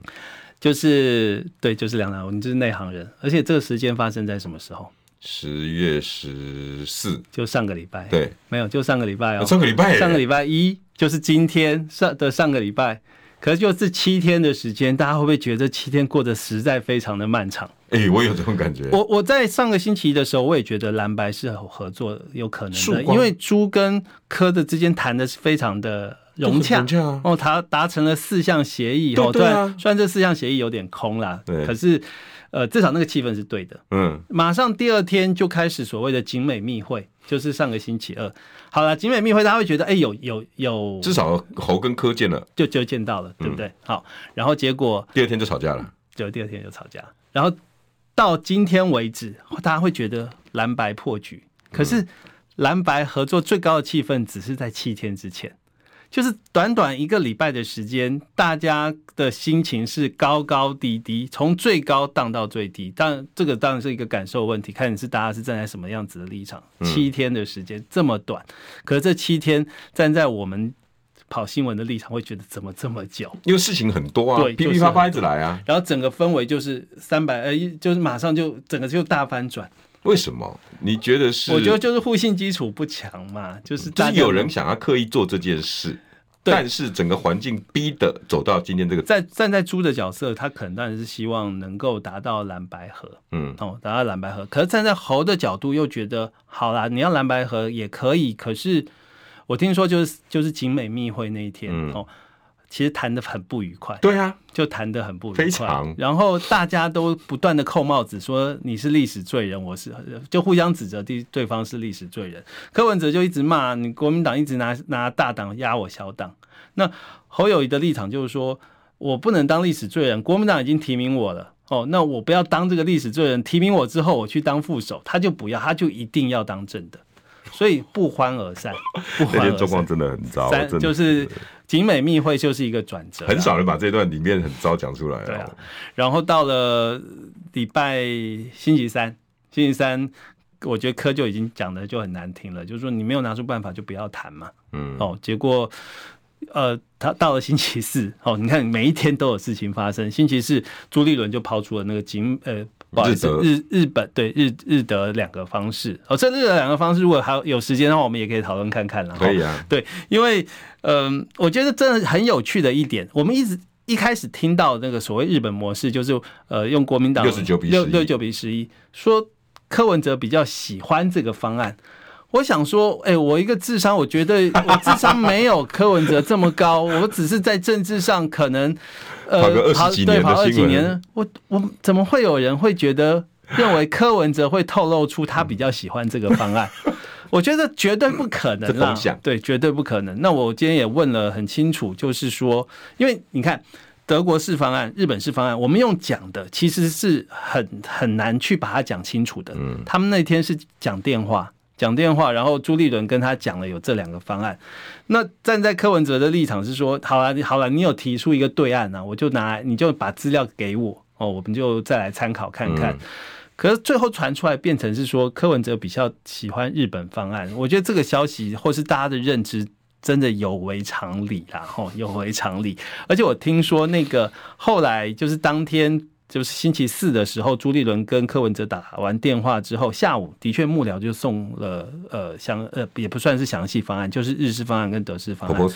就是对，就是两党，你就是内行人，而且这个时间发生在什么时候？十月十四，就上个礼拜，对，没有，就上个礼拜哦，上个礼拜，上个礼拜一就是今天上的上个礼拜。可是就这七天的时间，大家会不会觉得七天过得实在非常的漫长？哎、欸，我有这种感觉。我我在上个星期的时候，我也觉得蓝白是合作有可能的，因为朱跟柯的之间谈的是非常的融洽，融洽啊、哦，他达成了四项协议哦，对啊，虽然这四项协议有点空啦，对，可是呃，至少那个气氛是对的。嗯，马上第二天就开始所谓的景美密会，就是上个星期二。好了，景美密会，大家会觉得，哎、欸，有有有，至少侯跟柯见了，就就见到了，对不对？嗯、好，然后结果第二天就吵架了，就第二天就吵架，然后到今天为止，大家会觉得蓝白破局，可是蓝白合作最高的气氛只是在七天之前。就是短短一个礼拜的时间，大家的心情是高高低低，从最高荡到最低。但这个当然是一个感受问题，看你是大家是站在什么样子的立场。七天的时间这么短，可是这七天站在我们跑新闻的立场，会觉得怎么这么久？因为事情很多啊，对，噼噼啪啪一直来啊。然后整个氛围就是三百呃，就是马上就整个就大翻转。为什么？你觉得是？我觉得就是互信基础不强嘛，就是就是有人想要刻意做这件事。但是整个环境逼的走到今天这个，在站在猪的角色，他可能当然是希望能够达到蓝白河，嗯，哦，达到蓝白河。可是站在猴的角度，又觉得好啦，你要蓝白河也可以。可是我听说就是就是景美密会那一天，嗯、哦。其实谈的很不愉快，对啊，就谈的很不愉快。非常，然后大家都不断的扣帽子，说你是历史罪人，我是就互相指责对对方是历史罪人。柯文哲就一直骂你国民党，一直拿拿大党压我小党。那侯友宜的立场就是说，我不能当历史罪人，国民党已经提名我了，哦，那我不要当这个历史罪人，提名我之后我去当副手，他就不要，他就一定要当正的。所以不欢而散，不欢而散。那天状况真的很糟，就是景美密会就是一个转折，很少人把这段里面很糟讲出来。对啊，然后到了礼拜星期三，星期三，我觉得柯就已经讲的就很难听了，就是说你没有拿出办法就不要谈嘛。嗯，哦，结果。呃，他到了星期四，哦，你看每一天都有事情发生。星期四，朱立伦就抛出了那个景，呃，不好意思，日日本对日日德两个方式。哦，这日德两个方式，如果还有时间的话，我们也可以讨论看看了。可以啊，对，因为嗯、呃，我觉得真的很有趣的一点，我们一直一开始听到那个所谓日本模式，就是呃，用国民党六十九比六六九比十一，说柯文哲比较喜欢这个方案。我想说，哎、欸，我一个智商，我觉得我智商没有柯文哲这么高，我只是在政治上可能，呃，跑个二十几年，对，跑二十几年，我我怎么会有人会觉得认为柯文哲会透露出他比较喜欢这个方案？我觉得绝对不可能啦，对，绝对不可能。那我今天也问了很清楚，就是说，因为你看德国式方案、日本式方案，我们用讲的其实是很很难去把它讲清楚的。嗯，他们那天是讲电话。讲电话，然后朱立伦跟他讲了有这两个方案。那站在柯文哲的立场是说，好了，好了，你有提出一个对案呢，我就拿，你就把资料给我哦，我们就再来参考看看。可是最后传出来变成是说，柯文哲比较喜欢日本方案。我觉得这个消息或是大家的认知真的有违常理啦，吼，有违常理。而且我听说那个后来就是当天。就是星期四的时候，朱立伦跟柯文哲打完电话之后，下午的确幕僚就送了呃详呃也不算是详细方案，就是日式方案跟德式方案，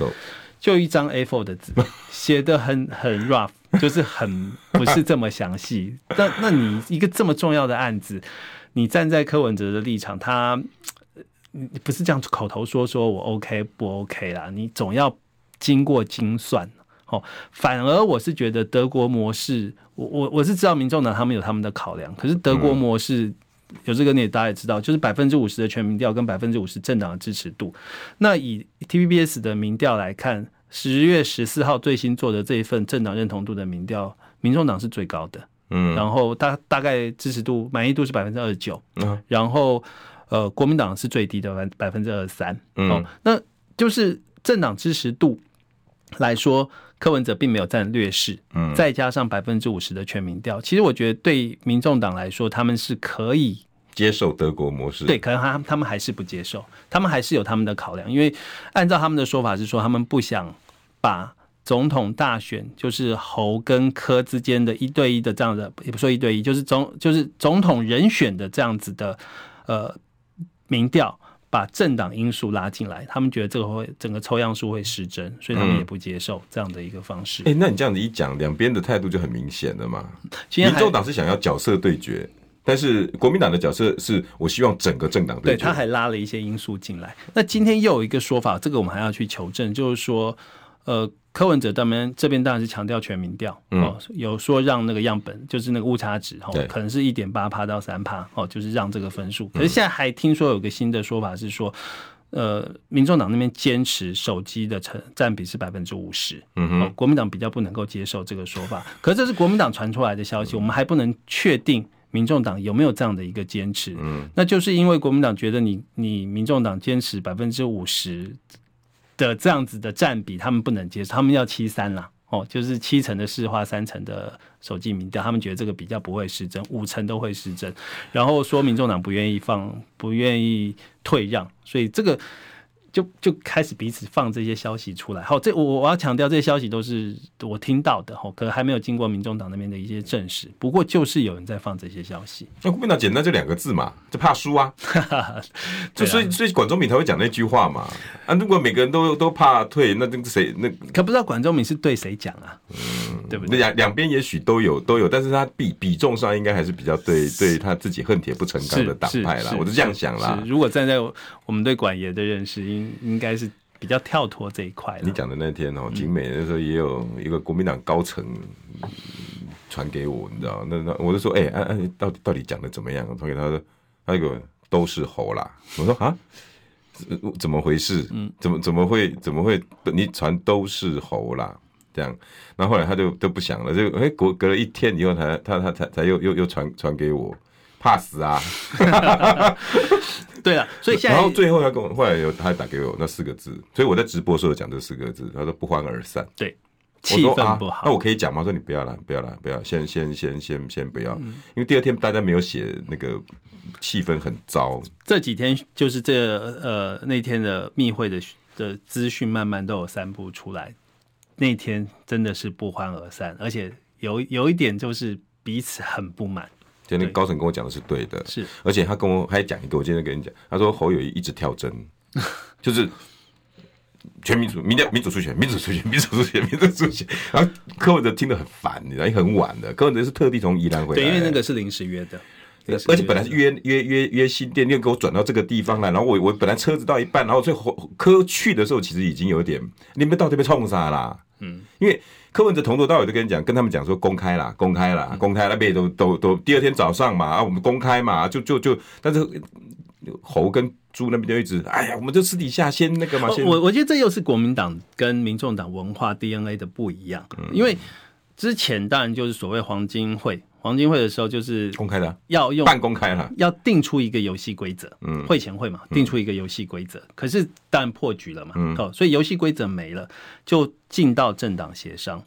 就一张 A4 的纸，写的很很 rough，就是很 不是这么详细。那那你一个这么重要的案子，你站在柯文哲的立场，他不是这样口头说说我 OK 不 OK 啦，你总要经过精算哦。反而我是觉得德国模式，我我我是知道民众党他们有他们的考量，可是德国模式。嗯有这个你也大家也知道，就是百分之五十的全民调跟百分之五十政党的支持度。那以 TVBS 的民调来看，十月十四号最新做的这一份政党认同度的民调，民众党是最高的，嗯，然后大大概支持度满意度是百分之二十九，嗯，然后呃国民党是最低的百百分之二十三，嗯，那就是政党支持度来说。柯文哲并没有占劣势，嗯，再加上百分之五十的全民调，其实我觉得对民众党来说，他们是可以接受德国模式。对，可能他他们还是不接受，他们还是有他们的考量，因为按照他们的说法是说，他们不想把总统大选就是侯跟柯之间的一对一的这样的，也不说一对一，就是总就是总统人选的这样子的呃民调。把政党因素拉进来，他们觉得这个会整个抽样数会失真，所以他们也不接受这样的一个方式。哎、嗯欸，那你这样子一讲，两边的态度就很明显了嘛。民众党是想要角色对决，但是国民党的角色是我希望整个政党对决。对，他还拉了一些因素进来。那今天又有一个说法，这个我们还要去求证，就是说，呃。柯文哲当然这边当然是强调全民调，哦，有说让那个样本就是那个误差值，哦，可能是一点八趴到三趴，哦，就是让这个分数。可是现在还听说有个新的说法是说，呃，民众党那边坚持手机的成占比是百分之五十，嗯哼，国民党比较不能够接受这个说法。可是这是国民党传出来的消息，我们还不能确定民众党有没有这样的一个坚持。嗯，那就是因为国民党觉得你你民众党坚持百分之五十。的这样子的占比，他们不能接受，他们要七三啦，哦，就是七成的市话，三成的手机民调，他们觉得这个比较不会失真，五成都会失真，然后说民众党不愿意放，不愿意退让，所以这个。就就开始彼此放这些消息出来，好，这我我要强调，这些消息都是我听到的，哈，可能还没有经过民众党那边的一些证实。不过就是有人在放这些消息。那国民党简单就两个字嘛，就怕输啊，就所以所以管中敏才会讲那句话嘛。啊，如果每个人都都怕退，那那个谁那可不知道管中敏是对谁讲啊？嗯，对不对？两两边也许都有都有，但是他比比重上应该还是比较对对他自己恨铁不成钢的党派啦。我是这样想啦。如果站在我们对管爷的认识，应应该是比较跳脱这一块。你讲的那天哦，景美那时候也有一个国民党高层传给我，你知道？那那我就说，哎哎哎，到底到底讲的怎么样？传给他说，他一个都是猴啦。我说啊，怎么回事？嗯，怎么怎么会怎么会你传都是猴啦？这样，然后后来他就都不想了，就哎隔隔了一天以后，他他他才才又又又传传给我，怕死啊！对了，所以现在然后最后他跟我后来有他还打给我那四个字，所以我在直播时候讲这四个字，他说不欢而散。对，气氛不好。啊、那我可以讲吗？说你不要了，不要了，不要，先先先先先不要，嗯、因为第二天大家没有写那个气氛很糟。这几天就是这呃那天的密会的的资讯慢慢都有散布出来，那天真的是不欢而散，而且有有一点就是彼此很不满。就那高层跟我讲的是对的，是，而且他跟我还讲一个，我今天跟你讲，他说侯友宜一直跳针，就是全民主、民调、民主出选、民主出选、民主出选、民主出选，然后柯文哲听得很烦，你知道，也很晚的，柯文哲是特地从宜兰回来，对，因为那个是临时约的，而且本来是约约约约新店，又给我转到这个地方来，然后我我本来车子到一半，然后最后柯去的时候，其实已经有点，你们到这边冲啥啦？嗯，因为。柯文哲从头到尾都跟你讲，跟他们讲说公开啦，公开啦，公开那边都都都第二天早上嘛，啊，我们公开嘛，就就就，但是猴跟猪那边就一直，哎呀，我们就私底下先那个嘛，先。我我觉得这又是国民党跟民众党文化 DNA 的不一样，嗯、因为之前当然就是所谓黄金会。黄金会的时候就是公开的，要用半公开了，要定出一个游戏规则。嗯，会前会嘛，定出一个游戏规则。可是当然破局了嘛，哦，所以游戏规则没了，就进到政党协商。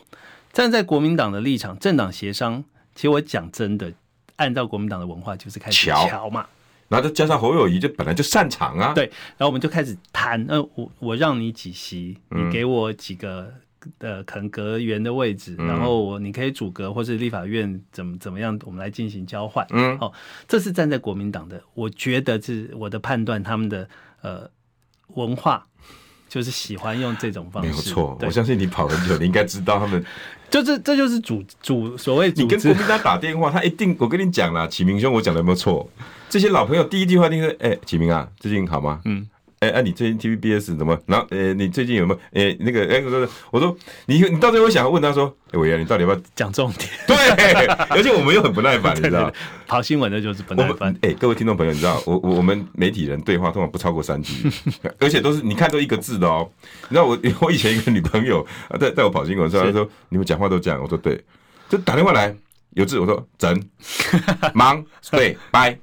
站在国民党的立场，政党协商，其实我讲真的，按照国民党的文化，就是开始乔嘛。然后再加上侯友宜，就本来就擅长啊。对，然后我们就开始谈，呃，我我让你几席，你给我几个。的可能阁员的位置，然后我你可以组阁或是立法院怎么怎么样，我们来进行交换。嗯，哦，这是站在国民党的，我觉得是我的判断，他们的呃文化就是喜欢用这种方式。没有错，我相信你跑很久，你应该知道他们。就是这就是主主所谓，你跟国民党打电话，他一定我跟你讲了，启明兄，我讲的有没有错？这些老朋友第一句话听说，哎、欸，启明啊，最近好吗？嗯。哎，哎、你最近 TVBS 怎么？然后，呃、欸，你最近有没有？哎、欸，那个，哎、欸，我说，我说，你你到最后想要问他说，哎、欸，伟你到底要不要讲重点？对，而且我们又很不耐烦，你知道，跑新闻的就是不耐烦。哎、欸，各位听众朋友，你知道，我我我们媒体人对话通常不超过三句，而且都是你看都一个字的哦。你知道我我以前一个女朋友带带我跑新闻的时候，她说你们讲话都这样，我说对，就打电话来。有字，我说整 忙对拜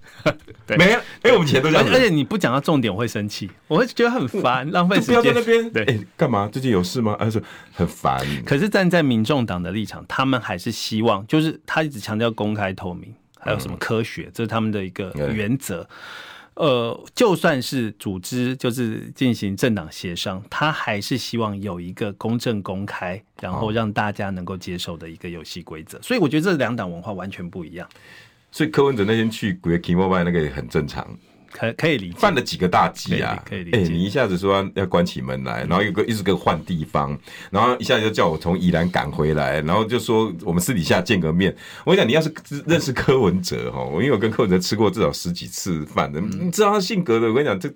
对没了。哎，我们以前都这样。而且你不讲到重点，我会生气，我会觉得很烦，浪费时间。不要在那边。对，哎，干嘛？最近有事吗？还是很烦。可是站在民众党的立场，他们还是希望，就是他一直强调公开透明，还有什么科学，嗯、这是他们的一个原则。呃，就算是组织就是进行政党协商，他还是希望有一个公正公开，然后让大家能够接受的一个游戏规则。所以我觉得这两党文化完全不一样。所以柯文哲那天去鬼 K Mobile 那个也很正常。可可以理解，犯了几个大忌啊？可以理解。哎，你一下子说要关起门来，然后又个一直跟换地方，然后一下子就叫我从宜兰赶回来，然后就说我们私底下见个面。我跟你讲，你要是认识柯文哲哈，我因为我跟柯文哲吃过至少十几次饭的，你知道他性格的。我跟你讲，这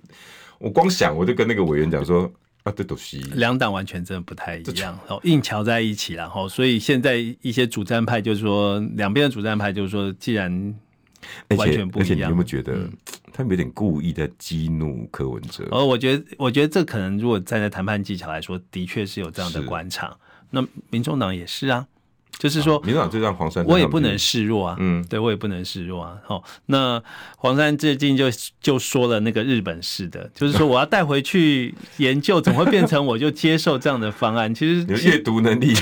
我光想我就跟那个委员讲说啊，这都是两党完全真的不太一样，哦，硬桥在一起，然后所以现在一些主战派就是说，两边的主战派就是说，既然完全不一样，而且你有没有觉得？他们有点故意在激怒柯文哲。哦，我觉得，我觉得这可能如果站在谈判技巧来说，的确是有这样的官场。那民众党也是啊。就是说，民进党就让黄珊，我也不能示弱啊。嗯，对我也不能示弱啊。好，那黄山最近就就说了那个日本式的，就是说我要带回去研究，怎么会变成我就接受这样的方案？其实阅读能力，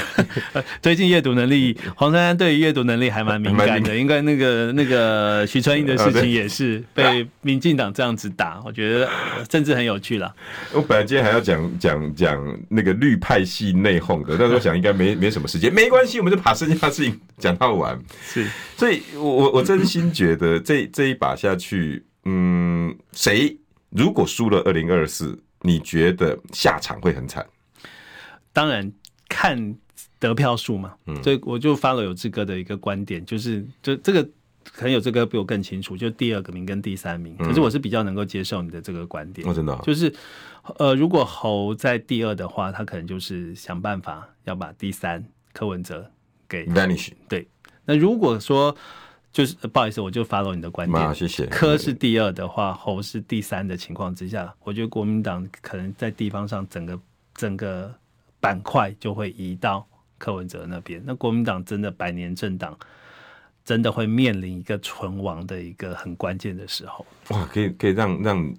最近阅读能力，黄珊珊对于阅读能力还蛮敏感的。应该那个那个徐春英的事情也是 被民进党这样子打，我觉得政治很有趣了。我本来今天还要讲讲讲那个绿派系内讧的，但是我想应该没没什么时间，没关系，我们就。把剩下的事情讲到完，是，所以我我真心觉得这这一把下去，嗯，谁如果输了二零二四，你觉得下场会很惨？当然看得票数嘛，嗯，所以我就发了有志哥的一个观点，就是就这个可能有志哥比我更清楚，就第二个名跟第三名，可是我是比较能够接受你的这个观点，哦，真的，就是呃，如果侯在第二的话，他可能就是想办法要把第三柯文哲。给 vanish 对，那如果说就是不好意思，我就 follow 你的观点，谢谢。科是第二的话，侯是第三的情况之下，我觉得国民党可能在地方上整个整个板块就会移到柯文哲那边。那国民党真的百年政党，真的会面临一个存亡的一个很关键的时候。哇，可以可以让让。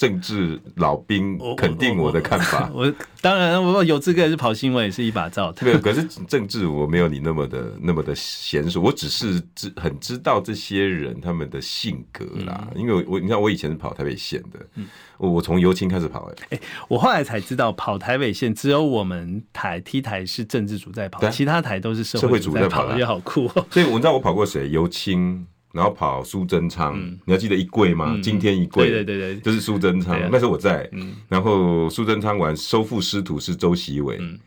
政治老兵肯定我的看法。我，当然，我有资格是跑新闻，也是一把罩。对，可是政治我没有你那么的那么的娴熟，我只是知很知道这些人他们的性格啦。嗯、因为我你知道我以前是跑台北县的，嗯、我从尤青开始跑、欸。哎、欸，我后来才知道跑台北县只有我们台 T 台是政治组在跑，啊、其他台都是社会组在跑，我觉得好酷哦。所以我知道我跑过谁，尤青。然后跑苏贞昌，嗯、你要记得一贵吗？嗯、今天一贵，对对对对，就是苏贞昌。啊、那时候我在，嗯、然后苏贞昌完收复失土是周锡玮，嗯、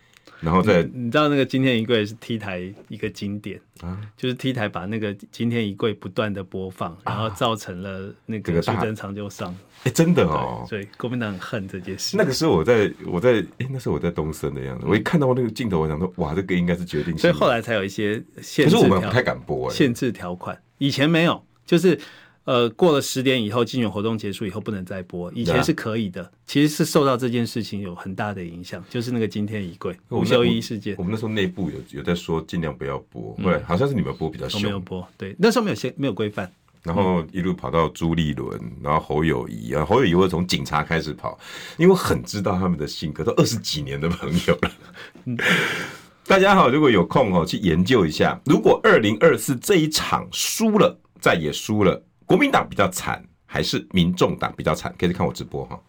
然后在你知道那个今天一贵是 T 台一个经典啊，就是 T 台把那个今天一贵不断的播放，然后造成了那个苏贞昌就上。哎，真的哦，所以国民党很恨这件事。那个时候我在我在哎，那时候我在东森的样子，嗯、我一看到那个镜头，我想说哇，这个应该是决定性。所以后来才有一些限制，可是我们不太敢播哎，限制条款以前没有。就是，呃，过了十点以后，竞选活动结束以后不能再播。以前是可以的，其实是受到这件事情有很大的影响。就是那个今天一柜吴秀一事件，我们那时候内部有有在说尽量不要播，对，好像是你们播比较凶，没有播，对，那时候没有先没有规范。然后一路跑到朱立伦，然后侯友宜啊，侯友谊会从警察开始跑，因为我很知道他们的性格，都二十几年的朋友了。大家好，如果有空哦，去研究一下，如果二零二四这一场输了。再也输了，国民党比较惨，还是民众党比较惨？可以看我直播哈。